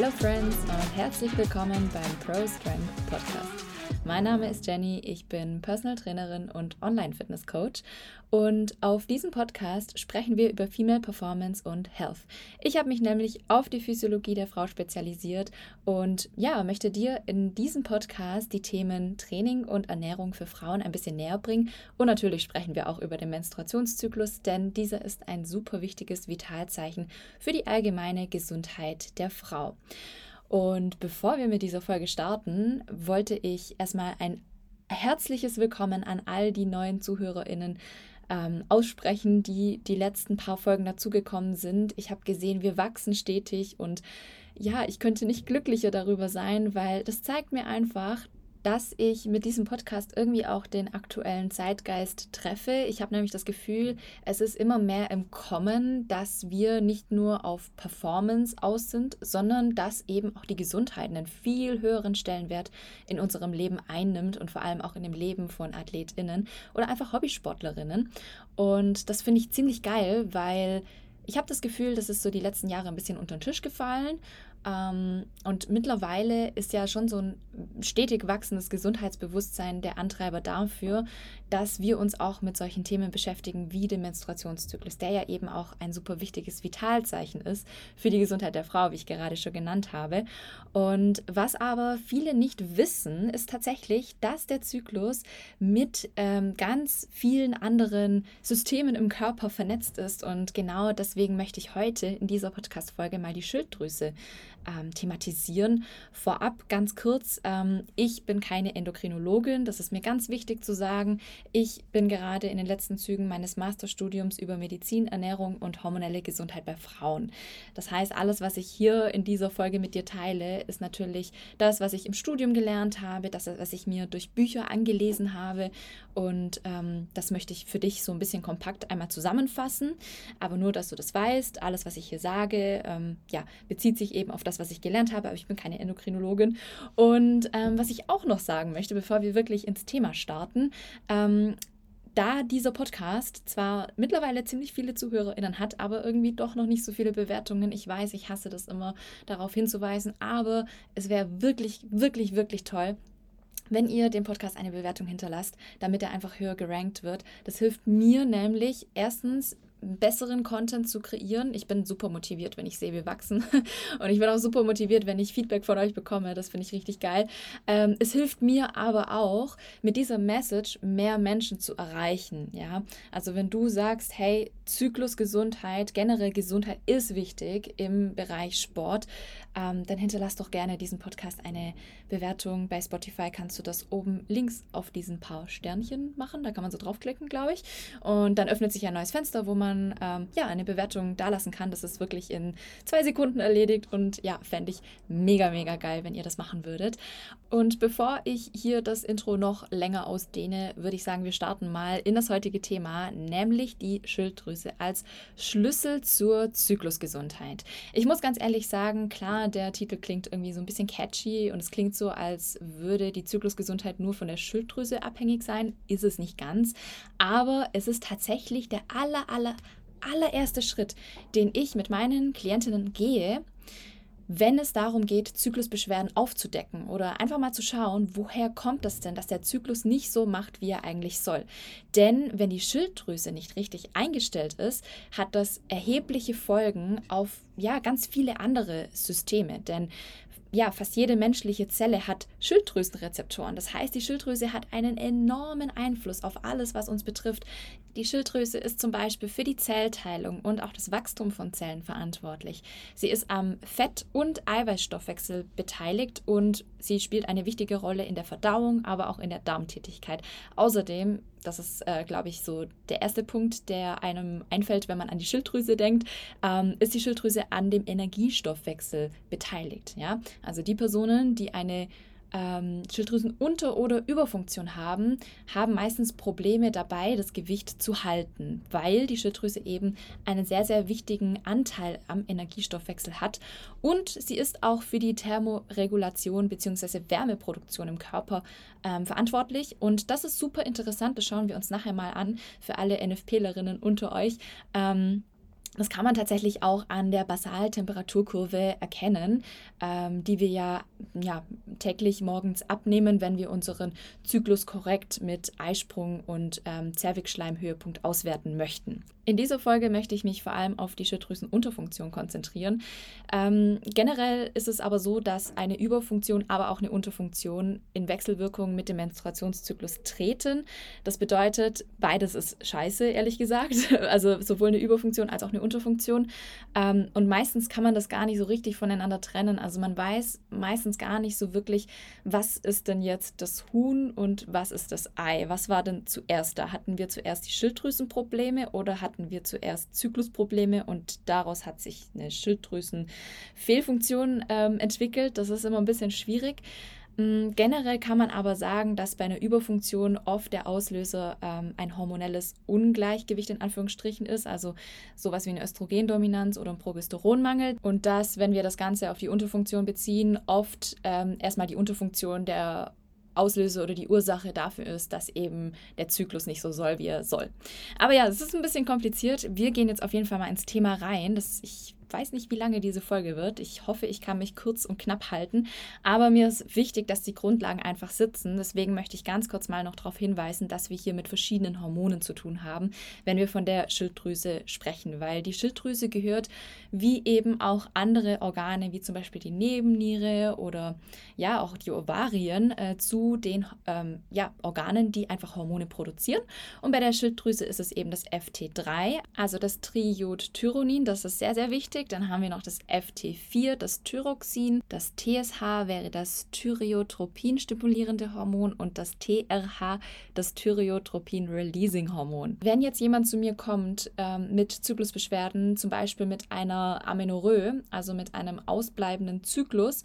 Hello Friends und herzlich willkommen beim Pro Strength Podcast. Mein Name ist Jenny, ich bin Personal Trainerin und Online-Fitness Coach und auf diesem Podcast sprechen wir über Female Performance und Health. Ich habe mich nämlich auf die Physiologie der Frau spezialisiert und ja, möchte dir in diesem Podcast die Themen Training und Ernährung für Frauen ein bisschen näher bringen und natürlich sprechen wir auch über den Menstruationszyklus, denn dieser ist ein super wichtiges Vitalzeichen für die allgemeine Gesundheit der Frau. Und bevor wir mit dieser Folge starten, wollte ich erstmal ein herzliches Willkommen an all die neuen ZuhörerInnen ähm, aussprechen, die die letzten paar Folgen dazugekommen sind. Ich habe gesehen, wir wachsen stetig und ja, ich könnte nicht glücklicher darüber sein, weil das zeigt mir einfach, dass ich mit diesem Podcast irgendwie auch den aktuellen Zeitgeist treffe. Ich habe nämlich das Gefühl, es ist immer mehr im Kommen, dass wir nicht nur auf Performance aus sind, sondern dass eben auch die Gesundheit einen viel höheren Stellenwert in unserem Leben einnimmt und vor allem auch in dem Leben von Athletinnen oder einfach Hobbysportlerinnen. Und das finde ich ziemlich geil, weil ich habe das Gefühl, das ist so die letzten Jahre ein bisschen unter den Tisch gefallen ähm, und mittlerweile ist ja schon so ein stetig wachsendes Gesundheitsbewusstsein der Antreiber dafür, dass wir uns auch mit solchen Themen beschäftigen wie dem Menstruationszyklus, der ja eben auch ein super wichtiges Vitalzeichen ist für die Gesundheit der Frau, wie ich gerade schon genannt habe. Und was aber viele nicht wissen, ist tatsächlich, dass der Zyklus mit ähm, ganz vielen anderen Systemen im Körper vernetzt ist. Und genau deswegen möchte ich heute in dieser Podcast-Folge mal die Schilddrüse ähm, thematisieren. Vorab ganz kurz, ähm, ich bin keine Endokrinologin, das ist mir ganz wichtig zu sagen. Ich bin gerade in den letzten Zügen meines Masterstudiums über Medizin, Ernährung und hormonelle Gesundheit bei Frauen. Das heißt, alles, was ich hier in dieser Folge mit dir teile, ist natürlich das, was ich im Studium gelernt habe, das, was ich mir durch Bücher angelesen habe und ähm, das möchte ich für dich so ein bisschen kompakt einmal zusammenfassen. Aber nur, dass du das weißt, alles, was ich hier sage, ähm, ja, bezieht sich eben auf das, was ich gelernt habe, aber ich bin keine Endokrinologin. Und ähm, was ich auch noch sagen möchte, bevor wir wirklich ins Thema starten, ähm, da dieser Podcast zwar mittlerweile ziemlich viele ZuhörerInnen hat, aber irgendwie doch noch nicht so viele Bewertungen. Ich weiß, ich hasse das immer, darauf hinzuweisen, aber es wäre wirklich, wirklich, wirklich toll, wenn ihr dem Podcast eine Bewertung hinterlasst, damit er einfach höher gerankt wird. Das hilft mir nämlich erstens besseren Content zu kreieren. Ich bin super motiviert, wenn ich sehe, wir wachsen. Und ich bin auch super motiviert, wenn ich Feedback von euch bekomme. Das finde ich richtig geil. Ähm, es hilft mir aber auch, mit dieser Message mehr Menschen zu erreichen. Ja, also wenn du sagst, hey, Zyklusgesundheit, generell Gesundheit ist wichtig im Bereich Sport, ähm, dann hinterlass doch gerne diesen Podcast eine Bewertung. Bei Spotify kannst du das oben links auf diesen paar Sternchen machen. Da kann man so draufklicken, glaube ich. Und dann öffnet sich ein neues Fenster, wo man ähm, ja eine Bewertung dalassen kann. Das ist wirklich in zwei Sekunden erledigt und ja, fände ich mega, mega geil, wenn ihr das machen würdet. Und bevor ich hier das Intro noch länger ausdehne, würde ich sagen, wir starten mal in das heutige Thema, nämlich die Schilddrüse als Schlüssel zur Zyklusgesundheit. Ich muss ganz ehrlich sagen, klar, der Titel klingt irgendwie so ein bisschen catchy und es klingt so, als würde die Zyklusgesundheit nur von der Schilddrüse abhängig sein. Ist es nicht ganz, aber es ist tatsächlich der aller, aller, allererste Schritt, den ich mit meinen Klientinnen gehe, wenn es darum geht, Zyklusbeschwerden aufzudecken oder einfach mal zu schauen, woher kommt das denn, dass der Zyklus nicht so macht, wie er eigentlich soll. Denn wenn die Schilddrüse nicht richtig eingestellt ist, hat das erhebliche Folgen auf ja, ganz viele andere Systeme. Denn ja, fast jede menschliche Zelle hat Schilddrüsenrezeptoren. Das heißt, die Schilddrüse hat einen enormen Einfluss auf alles, was uns betrifft. Die Schilddrüse ist zum Beispiel für die Zellteilung und auch das Wachstum von Zellen verantwortlich. Sie ist am Fett- und Eiweißstoffwechsel beteiligt und sie spielt eine wichtige Rolle in der Verdauung, aber auch in der Darmtätigkeit. Außerdem das ist, äh, glaube ich, so der erste Punkt, der einem einfällt, wenn man an die Schilddrüse denkt, ähm, ist die Schilddrüse an dem Energiestoffwechsel beteiligt. Ja? Also die Personen, die eine ähm, Schilddrüsenunter- oder Überfunktion haben, haben meistens Probleme dabei, das Gewicht zu halten, weil die Schilddrüse eben einen sehr, sehr wichtigen Anteil am Energiestoffwechsel hat und sie ist auch für die Thermoregulation bzw. Wärmeproduktion im Körper ähm, verantwortlich und das ist super interessant, das schauen wir uns nachher mal an für alle NFPlerinnen unter euch. Ähm, Das kann man tatsächlich auch an der Basaltemperaturkurve erkennen, ähm, die wir ja, ja täglich morgens abnehmen, wenn wir unseren Zyklus korrekt mit Eisprung und ähm, Zervixschleimhöhepunkt auswerten möchten. In dieser Folge möchte ich mich vor allem auf die Schilddrüsenunterfunktion konzentrieren. Ähm, generell ist es aber so, dass eine Überfunktion, aber auch eine Unterfunktion in Wechselwirkung mit dem Menstruationszyklus treten. Das bedeutet, beides ist scheiße, ehrlich gesagt. Also sowohl eine Überfunktion als auch eine Unterfunktion. Ähm, und meistens kann man das gar nicht so richtig voneinander trennen. Also man weiß meistens gar nicht so wirklich, was ist denn jetzt das Huhn und was ist das Ei? Was war denn zuerst da? Hatten wir zuerst die Schilddrüsenprobleme oder hatten hatten wir zuerst Zyklusprobleme und daraus hat sich eine Schilddrüsenfehlfunktion ähm, entwickelt. Das ist immer ein bisschen schwierig. Mm, generell kann man aber sagen, dass bei einer Überfunktion oft der Auslöser ähm, ein hormonelles Ungleichgewicht in Anführungsstrichen ist, also sowas wie eine Östrogendominanz oder ein Progesteronmangel. Und dass, wenn wir das Ganze auf die Unterfunktion beziehen, oft ähm, erstmal die Unterfunktion der Auslöser oder die Ursache dafür ist, dass eben der Zyklus nicht so soll, wie er soll. Aber ja, es ist ein bisschen kompliziert. Wir gehen jetzt auf jeden Fall mal ins Thema rein. Das, ich weiß nicht, wie lange diese Folge wird. Ich hoffe, ich kann mich kurz und knapp halten. Aber mir ist wichtig, dass die Grundlagen einfach sitzen. Deswegen möchte ich ganz kurz mal noch darauf hinweisen, dass wir hier mit verschiedenen Hormonen zu tun haben, wenn wir von der Schilddrüse sprechen. Weil die Schilddrüse gehört, wie eben auch andere Organe, wie zum Beispiel die Nebenniere oder ja auch die Ovarien, äh, zu den ähm, ja, Organen, die einfach Hormone produzieren. Und bei der Schilddrüse ist es eben das FT3, also das Triiodtyronin. Das ist sehr, sehr wichtig. Dann haben wir noch das FT4, das Thyroxin. Das TSH wäre das Thyreotropin stimulierende Hormon und das TRH, das Thyreotropin Releasing Hormon. Wenn jetzt jemand zu mir kommt ähm, mit Zyklusbeschwerden, zum Beispiel mit einer Amenorrhoe, also mit einem ausbleibenden Zyklus,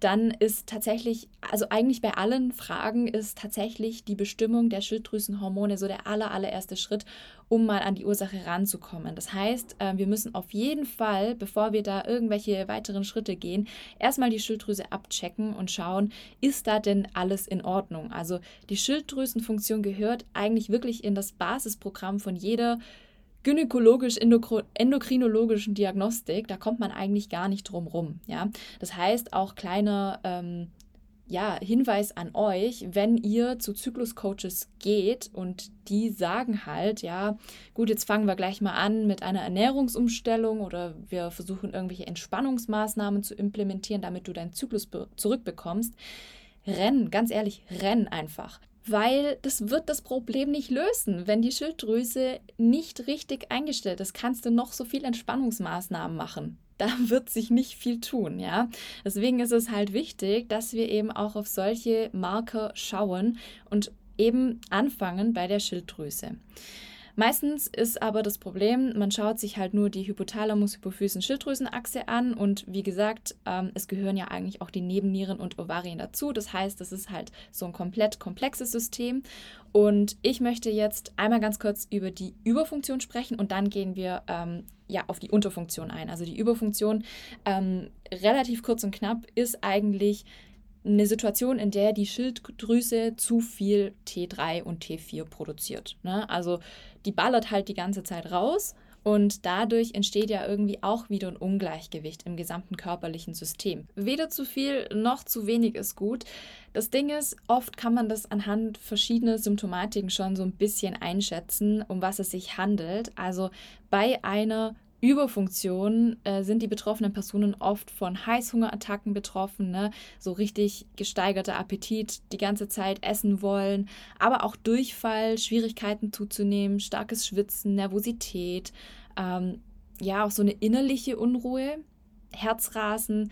dann ist tatsächlich, also eigentlich bei allen Fragen ist tatsächlich die Bestimmung der Schilddrüsenhormone so der aller, allererste Schritt, um mal an die Ursache ranzukommen. Das heißt, äh, wir müssen auf jeden Fall, bevor wir da irgendwelche weiteren Schritte gehen, erstmal die Schilddrüse abchecken und schauen, ist da denn alles in Ordnung? Also die Schilddrüsenfunktion gehört eigentlich wirklich in das Basisprogramm von jeder gynäkologisch-endokrinologischen Diagnostik, da kommt man eigentlich gar nicht drum rum. Ja? Das heißt, auch kleiner ähm, ja, Hinweis an euch, wenn ihr zu Zykluscoaches geht und die sagen halt, ja, gut, jetzt fangen wir gleich mal an mit einer Ernährungsumstellung oder wir versuchen irgendwelche Entspannungsmaßnahmen zu implementieren, damit du deinen Zyklus zurückbekommst. Renn, ganz ehrlich, renn einfach weil das wird das Problem nicht lösen. Wenn die Schilddrüse nicht richtig eingestellt ist, kannst du noch so viel Entspannungsmaßnahmen machen. Da wird sich nicht viel tun, ja. Deswegen ist es halt wichtig, dass wir eben auch auf solche Marker schauen und eben anfangen bei der Schilddrüse. Meistens ist aber das Problem, man schaut sich halt nur die Hypothalamus-Hypophysen-Schilddrüsenachse an und wie gesagt, ähm, es gehören ja eigentlich auch die Nebennieren und Ovarien dazu. Das heißt, das ist halt so ein komplett komplexes System. Und ich möchte jetzt einmal ganz kurz über die Überfunktion sprechen und dann gehen wir ähm, ja auf die Unterfunktion ein. Also die Überfunktion, ähm, relativ kurz und knapp, ist eigentlich eine Situation, in der die Schilddrüse zu viel T3 und T4 produziert. Ne? Also die ballert halt die ganze Zeit raus und dadurch entsteht ja irgendwie auch wieder ein Ungleichgewicht im gesamten körperlichen System. Weder zu viel noch zu wenig ist gut. Das Ding ist, oft kann man das anhand verschiedener Symptomatiken schon so ein bisschen einschätzen, um was es sich handelt. Also bei einer Überfunktion äh, sind die betroffenen Personen oft von Heißhungerattacken betroffen, ne? so richtig gesteigerter Appetit, die ganze Zeit essen wollen, aber auch Durchfall, Schwierigkeiten zuzunehmen, starkes Schwitzen, Nervosität, ähm, ja auch so eine innerliche Unruhe, Herzrasen,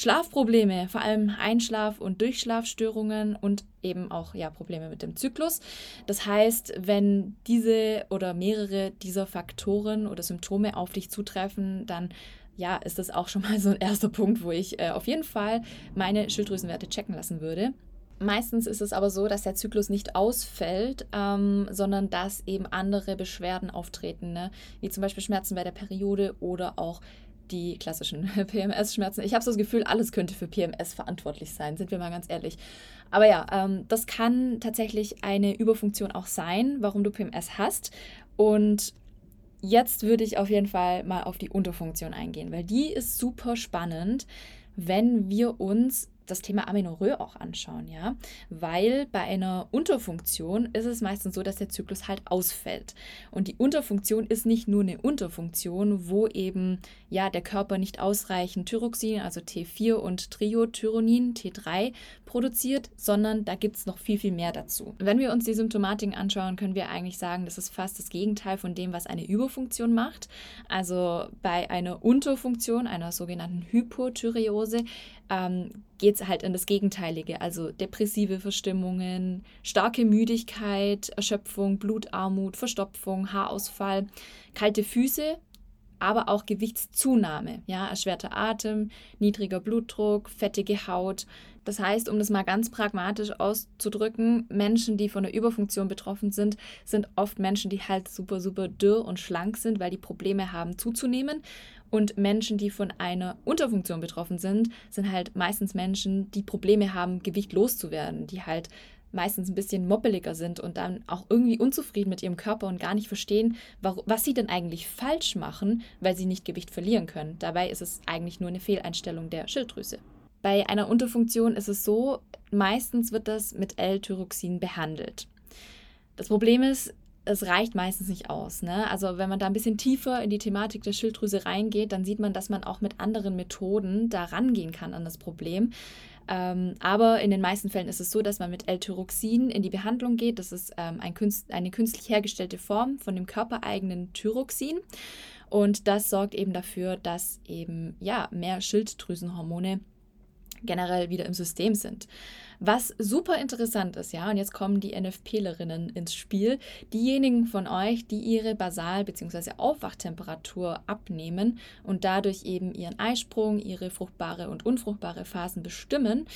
Schlafprobleme, vor allem Einschlaf- und Durchschlafstörungen und eben auch ja, Probleme mit dem Zyklus. Das heißt, wenn diese oder mehrere dieser Faktoren oder Symptome auf dich zutreffen, dann ja, ist das auch schon mal so ein erster Punkt, wo ich äh, auf jeden Fall meine Schilddrüsenwerte checken lassen würde. Meistens ist es aber so, dass der Zyklus nicht ausfällt, ähm, sondern dass eben andere Beschwerden auftreten, ne? wie zum Beispiel Schmerzen bei der Periode oder auch die klassischen PMS-Schmerzen. Ich habe so das Gefühl, alles könnte für PMS verantwortlich sein, sind wir mal ganz ehrlich. Aber ja, ähm, das kann tatsächlich eine Überfunktion auch sein, warum du PMS hast. Und jetzt würde ich auf jeden Fall mal auf die Unterfunktion eingehen, weil die ist super spannend, wenn wir uns das Thema Amenorrhoe auch anschauen, ja, weil bei einer Unterfunktion ist es meistens so, dass der Zyklus halt ausfällt. Und die Unterfunktion ist nicht nur eine Unterfunktion, wo eben ja der Körper nicht ausreichend Thyroxin, also T4 und Triothyronin, T3 produziert, sondern da gibt es noch viel, viel mehr dazu. Wenn wir uns die Symptomatiken anschauen, können wir eigentlich sagen, das ist fast das Gegenteil von dem, was eine Überfunktion macht. Also bei einer Unterfunktion, einer sogenannten Hypothyreose, ähm, geht es halt in das Gegenteilige, also depressive Verstimmungen, starke Müdigkeit, Erschöpfung, Blutarmut, Verstopfung, Haarausfall, kalte Füße, aber auch Gewichtszunahme, ja, erschwerter Atem, niedriger Blutdruck, fettige Haut. Das heißt, um das mal ganz pragmatisch auszudrücken, Menschen, die von der Überfunktion betroffen sind, sind oft Menschen, die halt super, super dürr und schlank sind, weil die Probleme haben zuzunehmen. Und Menschen, die von einer Unterfunktion betroffen sind, sind halt meistens Menschen, die Probleme haben, Gewicht loszuwerden, die halt meistens ein bisschen moppeliger sind und dann auch irgendwie unzufrieden mit ihrem Körper und gar nicht verstehen, was sie denn eigentlich falsch machen, weil sie nicht Gewicht verlieren können. Dabei ist es eigentlich nur eine Fehleinstellung der Schilddrüse. Bei einer Unterfunktion ist es so, meistens wird das mit L-Tyroxin behandelt. Das Problem ist, es reicht meistens nicht aus. Ne? Also wenn man da ein bisschen tiefer in die Thematik der Schilddrüse reingeht, dann sieht man, dass man auch mit anderen Methoden da rangehen kann an das Problem. Ähm, aber in den meisten Fällen ist es so, dass man mit L-Tyroxin in die Behandlung geht. Das ist ähm, ein Künst, eine künstlich hergestellte Form von dem körpereigenen Thyroxin. Und das sorgt eben dafür, dass eben ja mehr Schilddrüsenhormone generell wieder im System sind. Was super interessant ist, ja, und jetzt kommen die NFPlerinnen ins Spiel. Diejenigen von euch, die ihre Basal- bzw. Aufwachtemperatur abnehmen und dadurch eben ihren Eisprung, ihre fruchtbare und unfruchtbare Phasen bestimmen,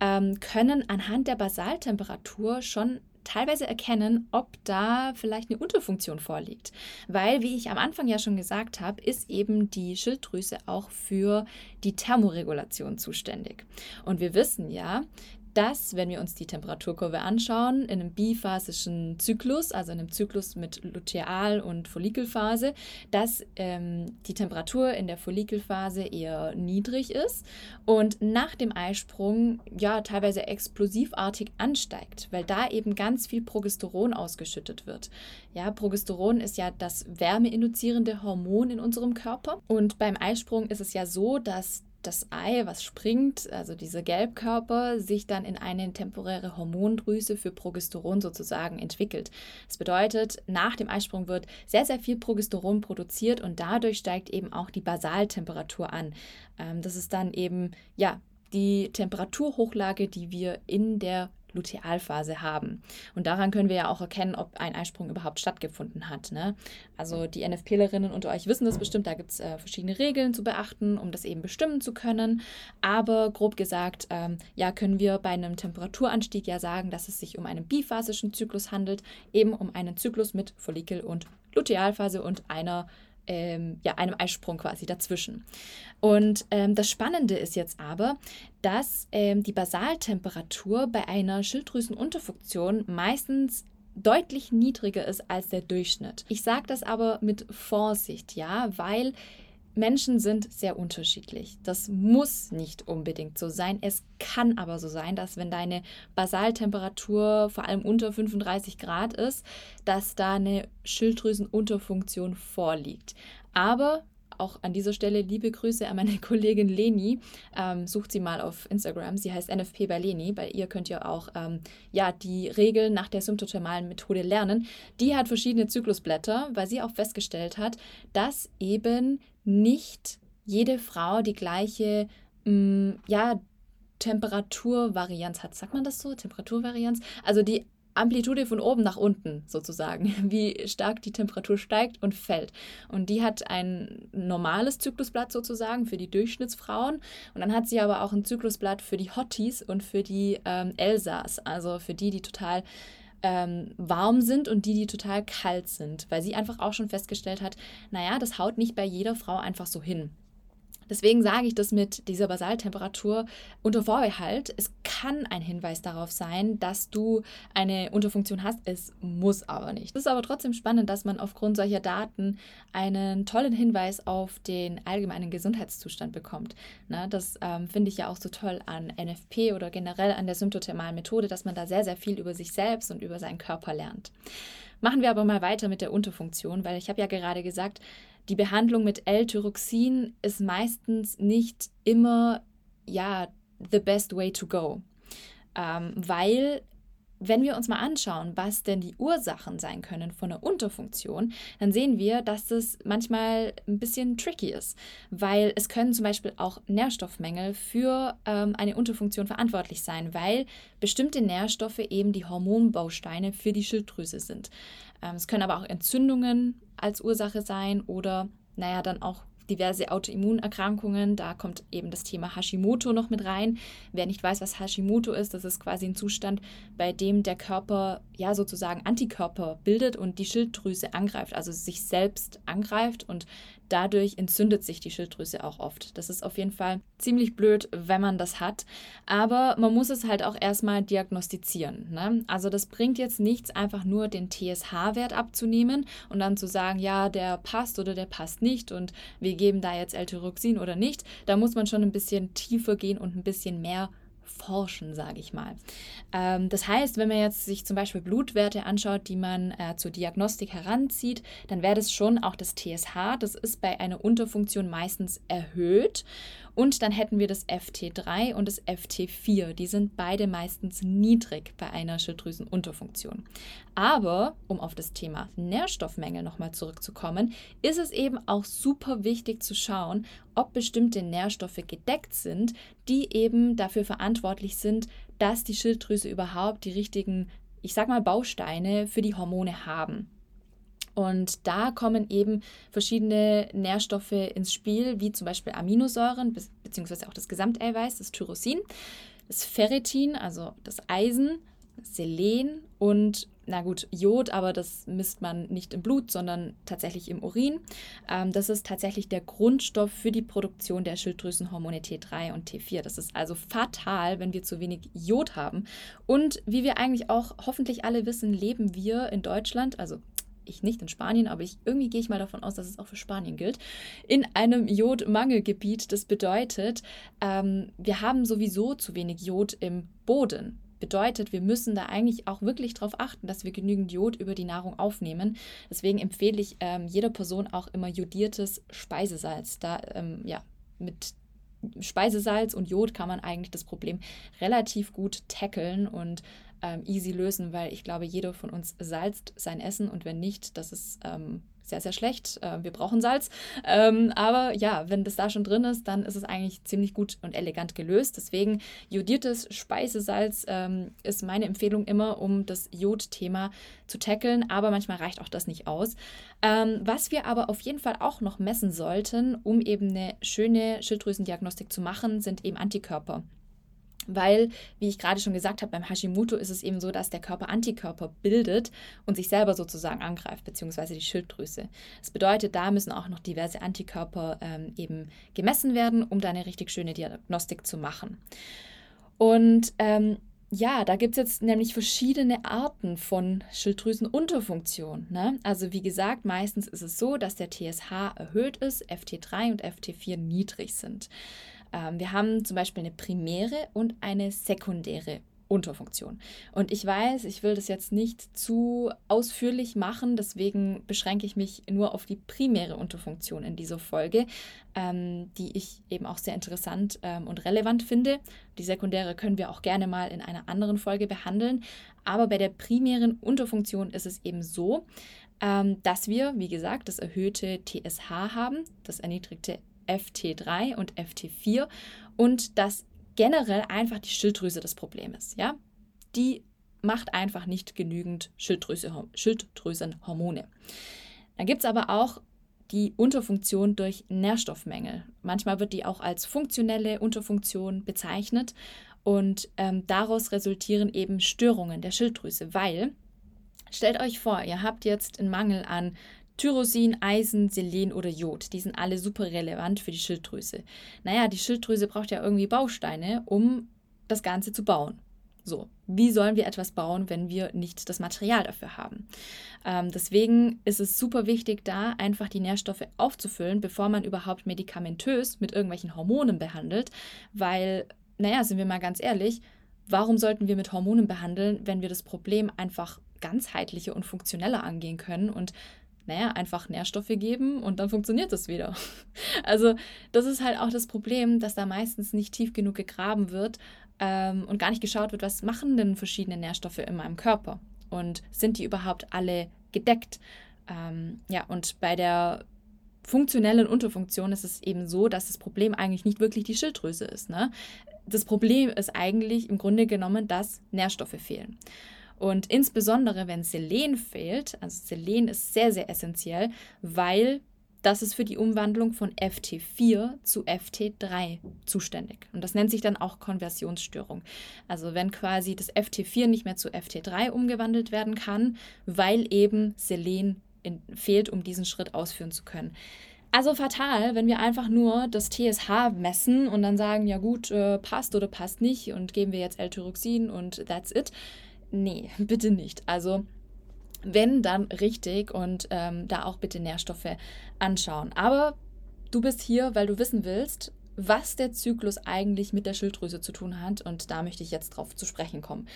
ähm, können anhand der Basaltemperatur schon teilweise erkennen, ob da vielleicht eine Unterfunktion vorliegt. Weil, wie ich am Anfang ja schon gesagt habe, ist eben die Schilddrüse auch für die Thermoregulation zuständig. Und wir wissen ja, dass, wenn wir uns die Temperaturkurve anschauen, in einem biphasischen Zyklus, also in einem Zyklus mit Luteal- und Follikelphase, dass ähm, die Temperatur in der Follikelphase eher niedrig ist und nach dem Eisprung ja teilweise explosivartig ansteigt, weil da eben ganz viel Progesteron ausgeschüttet wird. Ja, Progesteron ist ja das wärmeinduzierende Hormon in unserem Körper und beim Eisprung ist es ja so, dass das Ei, was springt, also diese Gelbkörper, sich dann in eine temporäre Hormondrüse für Progesteron sozusagen entwickelt. Das bedeutet, nach dem Eisprung wird sehr, sehr viel Progesteron produziert und dadurch steigt eben auch die Basaltemperatur an. Ähm, das ist dann eben, ja, die Temperaturhochlage, die wir in der Lutealphase haben. Und daran können wir ja auch erkennen, ob ein Eisprung überhaupt stattgefunden hat. Ne? Also die NFPlerinnen unter euch wissen das bestimmt, da gibt es äh, verschiedene Regeln zu beachten, um das eben bestimmen zu können. Aber grob gesagt, ähm, ja, können wir bei einem Temperaturanstieg ja sagen, dass es sich um einen biphasischen Zyklus handelt, eben um einen Zyklus mit Follikel- und Lutealphase und einer ähm, ja, einem Eisprung quasi dazwischen. Und ähm, das Spannende ist jetzt aber, dass ähm, die Basaltemperatur bei einer Schilddrüsenunterfunktion meistens deutlich niedriger ist als der Durchschnitt. Ich sage das aber mit Vorsicht, ja, weil Menschen sind sehr unterschiedlich. Das muss nicht unbedingt so sein. Es kann aber so sein, dass wenn deine Basaltemperatur vor allem unter 35 Grad ist, dass da eine Schilddrüsenunterfunktion vorliegt. Aber auch an dieser Stelle liebe Grüße an meine Kollegin Leni. Ähm, sucht sie mal auf Instagram. Sie heißt NFP bei Leni. Bei ihr könnt ihr auch ähm, ja, die Regeln nach der symptothermalen Methode lernen. Die hat verschiedene Zyklusblätter, weil sie auch festgestellt hat, dass eben nicht jede Frau die gleiche mh, mm, ja, Temperaturvarianz hat. Sagt man das so? Temperaturvarianz? Also die Amplitude von oben nach unten sozusagen, wie stark die Temperatur steigt und fällt. Und die hat ein normales Zyklusblatt sozusagen für die Durchschnittsfrauen. Und dann hat sie aber auch ein Zyklusblatt für die Hotties und für die ähm, Elsas, also für die, die total ähm, warm sind und die, die total kalt sind, weil sie einfach auch schon festgestellt hat, naja, das haut nicht bei jeder Frau einfach so hin. Deswegen sage ich das mit dieser Basaltemperatur unter Vorbehalt. Es kann ein Hinweis darauf sein, dass du eine Unterfunktion hast. Es muss aber nicht. Es ist aber trotzdem spannend, dass man aufgrund solcher Daten einen tollen Hinweis auf den allgemeinen Gesundheitszustand bekommt. Na, das ähm, finde ich ja auch so toll an NFP oder generell an der symptothermalen Methode, dass man da sehr, sehr viel über sich selbst und über seinen Körper lernt. Machen wir aber mal weiter mit der Unterfunktion, weil ich habe ja gerade gesagt, die Behandlung mit L-Tyroxin ist meistens nicht immer ja the best way to go, ähm, weil wenn wir uns mal anschauen, was denn die Ursachen sein können von einer Unterfunktion, dann sehen wir, dass das manchmal ein bisschen tricky ist, weil es können zum Beispiel auch Nährstoffmängel für ähm, eine Unterfunktion verantwortlich sein, weil bestimmte Nährstoffe eben die Hormonbausteine für die Schilddrüse sind. Ähm, es können aber auch Entzündungen als Ursache sein oder, naja, dann auch diverse Autoimmunerkrankungen. Da kommt eben das Thema Hashimoto noch mit rein. Wer nicht weiß, was Hashimoto ist, das ist quasi ein Zustand, bei dem der Körper ja sozusagen Antikörper bildet und die Schilddrüse angreift, also sich selbst angreift und dadurch entzündet sich die Schilddrüse auch oft. Das ist auf jeden Fall ziemlich blöd, wenn man das hat. Aber man muss es halt auch erstmal diagnostizieren. Ne? Also das bringt jetzt nichts, einfach nur den TSH-Wert abzunehmen und dann zu sagen, ja, der passt oder der passt nicht und wir geben da jetzt L-Tyroxin oder nicht. Da muss man schon ein bisschen tiefer gehen und ein bisschen mehr forschen, sage ich mal. Ähm, das heißt, wenn man jetzt sich zum Beispiel Blutwerte anschaut, die man äh, zur Diagnostik heranzieht, dann wäre das schon auch das TSH. Das ist bei einer Unterfunktion meistens erhöht. Und dann hätten wir das FT3 und das FT4. Die sind beide meistens niedrig bei einer Schilddrüsenunterfunktion. Aber, um auf das Thema Nährstoffmängel nochmal zurückzukommen, ist es eben auch super wichtig zu schauen, ob bestimmte Nährstoffe gedeckt sind, die eben dafür verantwortlich sind, dass die Schilddrüse überhaupt die richtigen, ich sag mal, Bausteine für die Hormone haben. Und da kommen eben verschiedene Nährstoffe ins Spiel, wie zum Beispiel Aminosäuren, beziehungsweise auch das Gesamteiweiß, das Tyrosin, das Ferritin, also das Eisen, Selen und na gut, Jod, aber das misst man nicht im Blut, sondern tatsächlich im Urin. Ähm, das ist tatsächlich der Grundstoff für die Produktion der Schilddrüsenhormone T3 und T4. Das ist also fatal, wenn wir zu wenig Jod haben. Und wie wir eigentlich auch hoffentlich alle wissen, leben wir in Deutschland, also ich nicht in Spanien, aber ich, irgendwie gehe ich mal davon aus, dass es auch für Spanien gilt, in einem Jodmangelgebiet. Das bedeutet, ähm, wir haben sowieso zu wenig Jod im Boden. Bedeutet, wir müssen da eigentlich auch wirklich darauf achten, dass wir genügend Jod über die Nahrung aufnehmen. Deswegen empfehle ich ähm, jeder Person auch immer jodiertes Speisesalz. Da ähm, ja mit Speisesalz und Jod kann man eigentlich das Problem relativ gut tackeln und ähm, easy lösen, weil ich glaube, jeder von uns salzt sein Essen und wenn nicht, das ist ähm, sehr, sehr schlecht. Äh, wir brauchen Salz. Ähm, aber ja, wenn das da schon drin ist, dann ist es eigentlich ziemlich gut und elegant gelöst. Deswegen jodiertes Speisesalz ähm, ist meine Empfehlung immer, um das Jodthema zu tackeln. Aber manchmal reicht auch das nicht aus. Ähm, was wir aber auf jeden Fall auch noch messen sollten, um eben eine schöne Schilddrüsendiagnostik zu machen, sind eben Antikörper. Weil, wie ich gerade schon gesagt habe, beim Hashimoto ist es eben so, dass der Körper Antikörper bildet und sich selber sozusagen angreift, beziehungsweise die Schilddrüse. Das bedeutet, da müssen auch noch diverse Antikörper ähm, eben gemessen werden, um da eine richtig schöne Diagnostik zu machen. Und ähm, ja, da gibt es jetzt nämlich verschiedene Arten von Schilddrüsenunterfunktion. Ne? Also wie gesagt, meistens ist es so, dass der TSH erhöht ist, FT3 und FT4 niedrig sind. Ähm, wir haben zum Beispiel eine primäre und eine sekundäre Unterfunktion. Und ich weiß, ich will das jetzt nicht zu ausführlich machen, deswegen beschränke ich mich nur auf die primäre Unterfunktion in dieser Folge, ähm, die ich eben auch sehr interessant ähm, und relevant finde. Die sekundäre können wir auch gerne mal in einer anderen Folge behandeln. Aber bei der primären Unterfunktion ist es eben so, ähm, dass wir, wie gesagt, das erhöhte TSH haben, das erniedrigte FT3 und FT4 und dass generell einfach die Schilddrüse das Problem ist. Ja? Die macht einfach nicht genügend Schilddrüse, Schilddrüsenhormone. Dann gibt es aber auch die Unterfunktion durch Nährstoffmängel. Manchmal wird die auch als funktionelle Unterfunktion bezeichnet und ähm, daraus resultieren eben Störungen der Schilddrüse, weil stellt euch vor, ihr habt jetzt einen Mangel an Tyrosin, Eisen, Selen oder Jod. Die sind alle super relevant für die Schilddrüse. Naja, die Schilddrüse braucht ja irgendwie Bausteine, um das Ganze zu bauen. So, wie sollen wir etwas bauen, wenn wir nicht das Material dafür haben? Ähm, deswegen ist es super wichtig, da einfach die Nährstoffe aufzufüllen, bevor man überhaupt medikamentös mit irgendwelchen Hormonen behandelt, weil, naja, sind wir mal ganz ehrlich, warum sollten wir mit Hormonen behandeln, wenn wir das Problem einfach ganzheitlicher und funktioneller angehen können und naja, einfach Nährstoffe geben und dann funktioniert das wieder. Also das ist halt auch das Problem, dass da meistens nicht tief genug gegraben wird ähm, und gar nicht geschaut wird, was machen denn verschiedene Nährstoffe in meinem Körper und sind die überhaupt alle gedeckt. Ähm, ja, und bei der funktionellen Unterfunktion ist es eben so, dass das Problem eigentlich nicht wirklich die Schilddrüse ist. Ne? Das Problem ist eigentlich im Grunde genommen, dass Nährstoffe fehlen. Und insbesondere, wenn Selen fehlt, also Selen ist sehr, sehr essentiell, weil das ist für die Umwandlung von FT4 zu FT3 zuständig. Und das nennt sich dann auch Konversionsstörung. Also wenn quasi das FT4 nicht mehr zu FT3 umgewandelt werden kann, weil eben Selen in, fehlt, um diesen Schritt ausführen zu können. Also fatal, wenn wir einfach nur das TSH messen und dann sagen, ja gut, äh, passt oder passt nicht und geben wir jetzt L-Tyroxin und that's it. Nee, bitte nicht. Also wenn, dann richtig und ähm, da auch bitte Nährstoffe anschauen. Aber du bist hier, weil du wissen willst, was der Zyklus eigentlich mit der Schilddrüse zu tun hat. Und da möchte ich jetzt drauf zu sprechen kommen.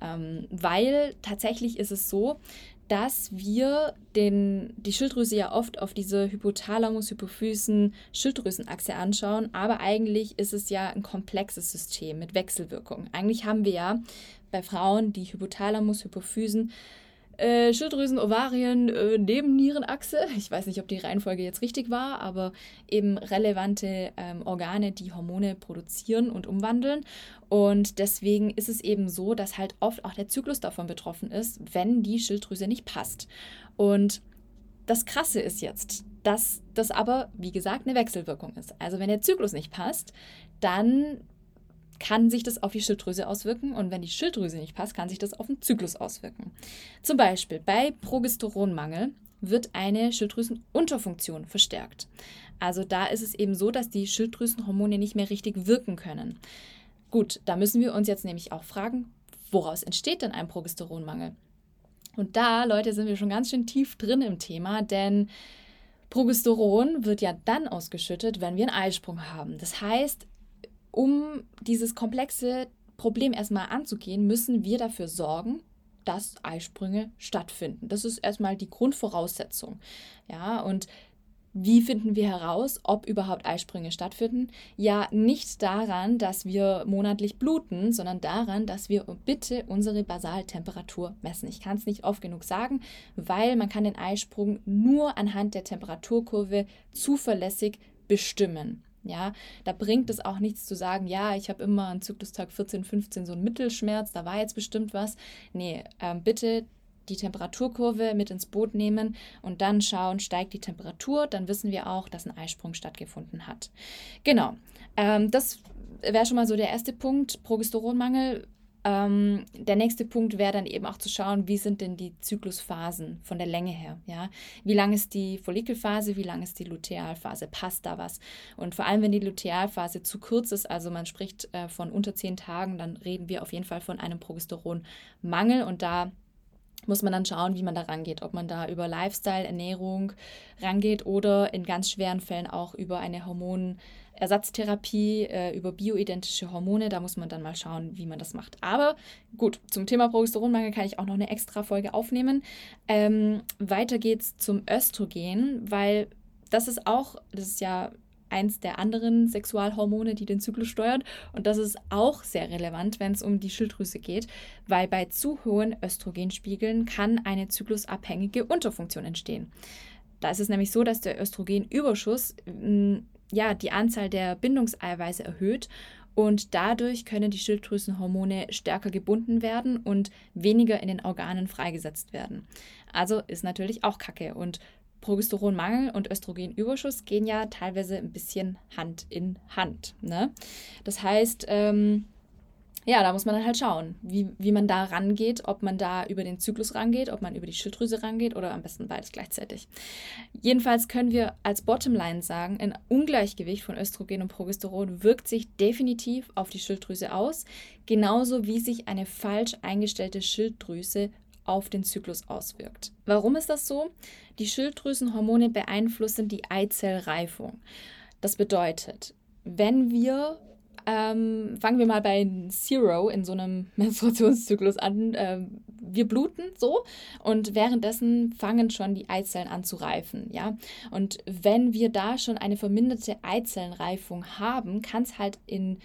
Ähm, weil tatsächlich ist es so, dass wir den, die Schilddrüse ja oft auf diese Hypothalamus-Hypophysen-Schilddrüsenachse anschauen, aber eigentlich ist es ja ein komplexes System mit Wechselwirkungen. Eigentlich haben wir ja bei Frauen die Hypothalamus-Hypophysen äh, Schilddrüsen, Ovarien, äh, Nebennierenachse. Ich weiß nicht, ob die Reihenfolge jetzt richtig war, aber eben relevante ähm, Organe, die Hormone produzieren und umwandeln. Und deswegen ist es eben so, dass halt oft auch der Zyklus davon betroffen ist, wenn die Schilddrüse nicht passt. Und das Krasse ist jetzt, dass das aber, wie gesagt, eine Wechselwirkung ist. Also wenn der Zyklus nicht passt, dann kann sich das auf die Schilddrüse auswirken und wenn die Schilddrüse nicht passt, kann sich das auf den Zyklus auswirken. Zum Beispiel bei Progesteronmangel wird eine Schilddrüsenunterfunktion verstärkt. Also da ist es eben so, dass die Schilddrüsenhormone nicht mehr richtig wirken können. Gut, da müssen wir uns jetzt nämlich auch fragen, woraus entsteht denn ein Progesteronmangel? Und da, Leute, sind wir schon ganz schön tief drin im Thema, denn Progesteron wird ja dann ausgeschüttet, wenn wir einen Eisprung haben. Das heißt, um dieses komplexe Problem erstmal anzugehen, müssen wir dafür sorgen, dass Eisprünge stattfinden. Das ist erstmal die Grundvoraussetzung. Ja, und wie finden wir heraus, ob überhaupt Eisprünge stattfinden? Ja, nicht daran, dass wir monatlich bluten, sondern daran, dass wir bitte unsere Basaltemperatur messen. Ich kann es nicht oft genug sagen, weil man kann den Eisprung nur anhand der Temperaturkurve zuverlässig bestimmen. Ja, da bringt es auch nichts zu sagen, ja, ich habe immer an Zyklustag 14, 15 so einen Mittelschmerz, da war jetzt bestimmt was. Nee, ähm, bitte die Temperaturkurve mit ins Boot nehmen und dann schauen, steigt die Temperatur, dann wissen wir auch, dass ein Eisprung stattgefunden hat. Genau, ähm, das wäre schon mal so der erste Punkt. Progesteronmangel ähm, der nächste Punkt wäre dann eben auch zu schauen, wie sind denn die Zyklusphasen von der Länge her. Ja? Wie lang ist die Follikelphase, wie lang ist die Lutealphase? Passt da was? Und vor allem, wenn die Lutealphase zu kurz ist, also man spricht äh, von unter zehn Tagen, dann reden wir auf jeden Fall von einem Progesteronmangel und da muss man dann schauen, wie man da rangeht, ob man da über Lifestyle, Ernährung rangeht oder in ganz schweren Fällen auch über eine Hormonersatztherapie, äh, über bioidentische Hormone. Da muss man dann mal schauen, wie man das macht. Aber gut, zum Thema Progesteronmangel kann ich auch noch eine extra Folge aufnehmen. Ähm, weiter geht's zum Östrogen, weil das ist auch, das ist ja eins der anderen Sexualhormone, die den Zyklus steuern. Und das ist auch sehr relevant, wenn es um die Schilddrüse geht, weil bei zu hohen Östrogenspiegeln kann eine zyklusabhängige Unterfunktion entstehen. Da ist es nämlich so, dass der Östrogenüberschuss mm, ja, die Anzahl der Bindungseiweiße erhöht und dadurch können die Schilddrüsenhormone stärker gebunden werden und weniger in den Organen freigesetzt werden. Also ist natürlich auch Kacke und Progesteronmangel und Östrogenüberschuss gehen ja teilweise ein bisschen Hand in Hand. Ne? Das heißt, ähm, ja, da muss man dann halt schauen, wie, wie man da rangeht, ob man da über den Zyklus rangeht, ob man über die Schilddrüse rangeht oder am besten beides gleichzeitig. Jedenfalls können wir als Bottomline sagen, ein Ungleichgewicht von Östrogen und Progesteron wirkt sich definitiv auf die Schilddrüse aus, genauso wie sich eine falsch eingestellte Schilddrüse auf den Zyklus auswirkt. Warum ist das so? Die Schilddrüsenhormone beeinflussen die Eizellreifung. Das bedeutet, wenn wir ähm, fangen wir mal bei Zero in so einem Menstruationszyklus an. Ähm, wir bluten so und währenddessen fangen schon die Eizellen an zu reifen, ja. Und wenn wir da schon eine verminderte Eizellenreifung haben, kann es halt in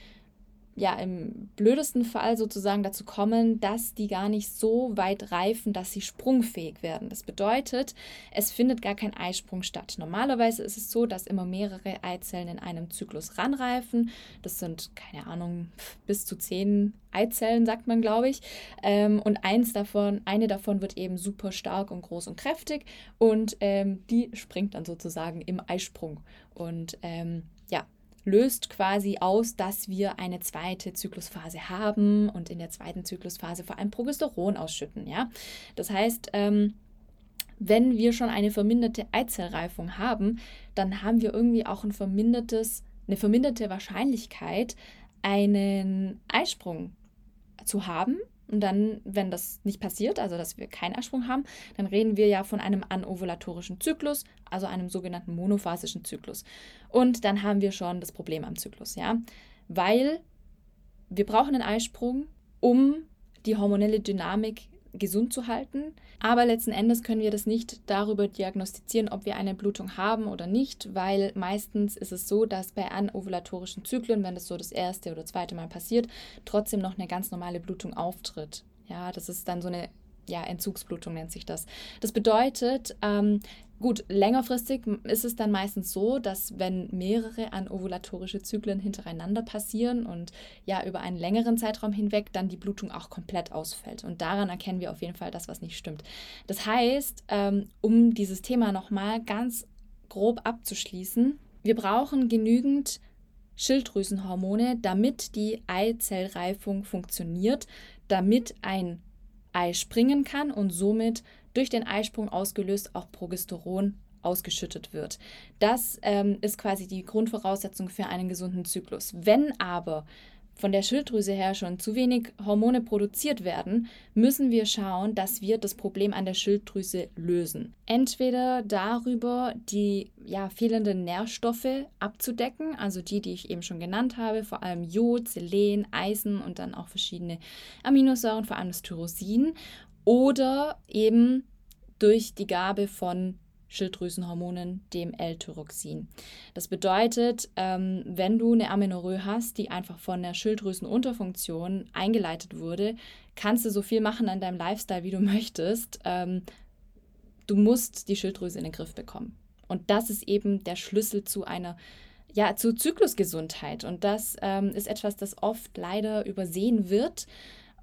ja im blödesten Fall sozusagen dazu kommen, dass die gar nicht so weit reifen, dass sie sprungfähig werden. Das bedeutet, es findet gar kein Eisprung statt. Normalerweise ist es so, dass immer mehrere Eizellen in einem Zyklus ranreifen. Das sind, keine Ahnung, bis zu zehn Eizellen, sagt man, glaube ich. Ähm, und eins davon, eine davon wird eben super stark und groß und kräftig und ähm, die springt dann sozusagen im Eisprung. Und ähm, löst quasi aus, dass wir eine zweite Zyklusphase haben und in der zweiten Zyklusphase vor allem Progesteron ausschütten. Ja? Das heißt, ähm, wenn wir schon eine verminderte Eizellreifung haben, dann haben wir irgendwie auch ein vermindertes, eine verminderte Wahrscheinlichkeit, einen Eisprung zu haben und dann, wenn das nicht passiert, also dass wir keinen Eisprung haben, dann reden wir ja von einem anovulatorischen Zyklus, also einem sogenannten monophasischen Zyklus. Und dann haben wir schon das Problem am Zyklus, ja, weil wir brauchen einen Eisprung, um die hormonelle Dynamik gesund zu halten. Aber letzten Endes können wir das nicht darüber diagnostizieren, ob wir eine Blutung haben oder nicht, weil meistens ist es so, dass bei anovulatorischen Zyklen, wenn das so das erste oder zweite Mal passiert, trotzdem noch eine ganz normale Blutung auftritt. Ja, das ist dann so eine ja, Entzugsblutung nennt sich das. Das bedeutet, ähm, Gut, längerfristig ist es dann meistens so, dass wenn mehrere anovulatorische Zyklen hintereinander passieren und ja über einen längeren Zeitraum hinweg dann die Blutung auch komplett ausfällt. Und daran erkennen wir auf jeden Fall, dass was nicht stimmt. Das heißt, ähm, um dieses Thema nochmal ganz grob abzuschließen, wir brauchen genügend Schilddrüsenhormone, damit die Eizellreifung funktioniert, damit ein Ei springen kann und somit durch den Eisprung ausgelöst auch Progesteron ausgeschüttet wird. Das ähm, ist quasi die Grundvoraussetzung für einen gesunden Zyklus. Wenn aber von der Schilddrüse her schon zu wenig Hormone produziert werden, müssen wir schauen, dass wir das Problem an der Schilddrüse lösen. Entweder darüber, die ja, fehlenden Nährstoffe abzudecken, also die, die ich eben schon genannt habe, vor allem Jod, Selen, Eisen und dann auch verschiedene Aminosäuren, vor allem das Tyrosin, oder eben durch die Gabe von Schilddrüsenhormonen, dem L-Tyroxin. Das bedeutet, ähm, wenn du eine Amenorrhoe hast, die einfach von der Schilddrüsenunterfunktion eingeleitet wurde, kannst du so viel machen an deinem Lifestyle, wie du möchtest. Ähm, du musst die Schilddrüse in den Griff bekommen. Und das ist eben der Schlüssel zu einer ja, zu Zyklusgesundheit. Und das ähm, ist etwas, das oft leider übersehen wird.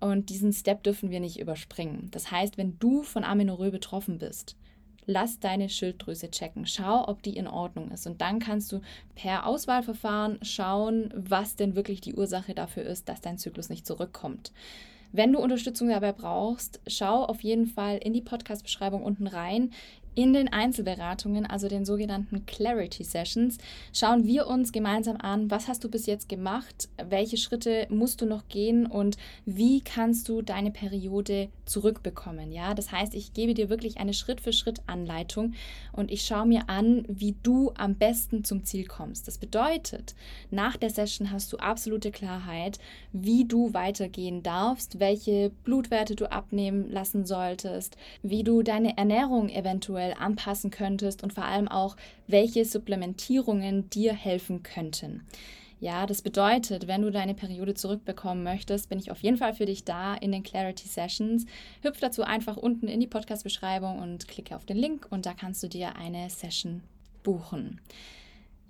Und diesen Step dürfen wir nicht überspringen. Das heißt, wenn du von Amenorrhoe betroffen bist, lass deine Schilddrüse checken. Schau, ob die in Ordnung ist. Und dann kannst du per Auswahlverfahren schauen, was denn wirklich die Ursache dafür ist, dass dein Zyklus nicht zurückkommt. Wenn du Unterstützung dabei brauchst, schau auf jeden Fall in die Podcast-Beschreibung unten rein. In den Einzelberatungen, also den sogenannten Clarity Sessions, schauen wir uns gemeinsam an, was hast du bis jetzt gemacht, welche Schritte musst du noch gehen und wie kannst du deine Periode zurückbekommen. Ja, das heißt, ich gebe dir wirklich eine Schritt-für-Schritt-Anleitung und ich schaue mir an, wie du am besten zum Ziel kommst. Das bedeutet, nach der Session hast du absolute Klarheit, wie du weitergehen darfst, welche Blutwerte du abnehmen lassen solltest, wie du deine Ernährung eventuell eventuell anpassen könntest und vor allem auch, welche Supplementierungen dir helfen könnten. Ja, das bedeutet, wenn du deine Periode zurückbekommen möchtest, bin ich auf jeden Fall für dich da in den Clarity Sessions. Hüpf dazu einfach unten in die Podcast-Beschreibung und klicke auf den Link und da kannst du dir eine Session buchen.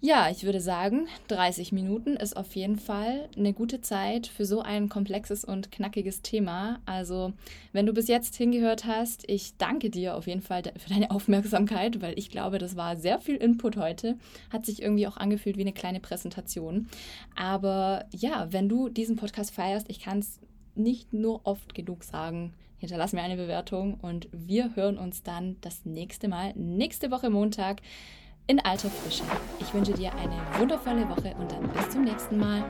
Ja, ich würde sagen, 30 Minuten ist auf jeden Fall eine gute Zeit für so ein komplexes und knackiges Thema. Also, wenn du bis jetzt hingehört hast, ich danke dir auf jeden Fall für deine Aufmerksamkeit, weil ich glaube, das war sehr viel Input heute. Hat sich irgendwie auch angefühlt wie eine kleine Präsentation. Aber ja, wenn du diesen Podcast feierst, ich kann es nicht nur oft genug sagen. Hinterlass mir eine Bewertung und wir hören uns dann das nächste Mal, nächste Woche Montag in alter Frische. Ich wünsche dir eine wundervolle Woche und dann bis zum nächsten Mal.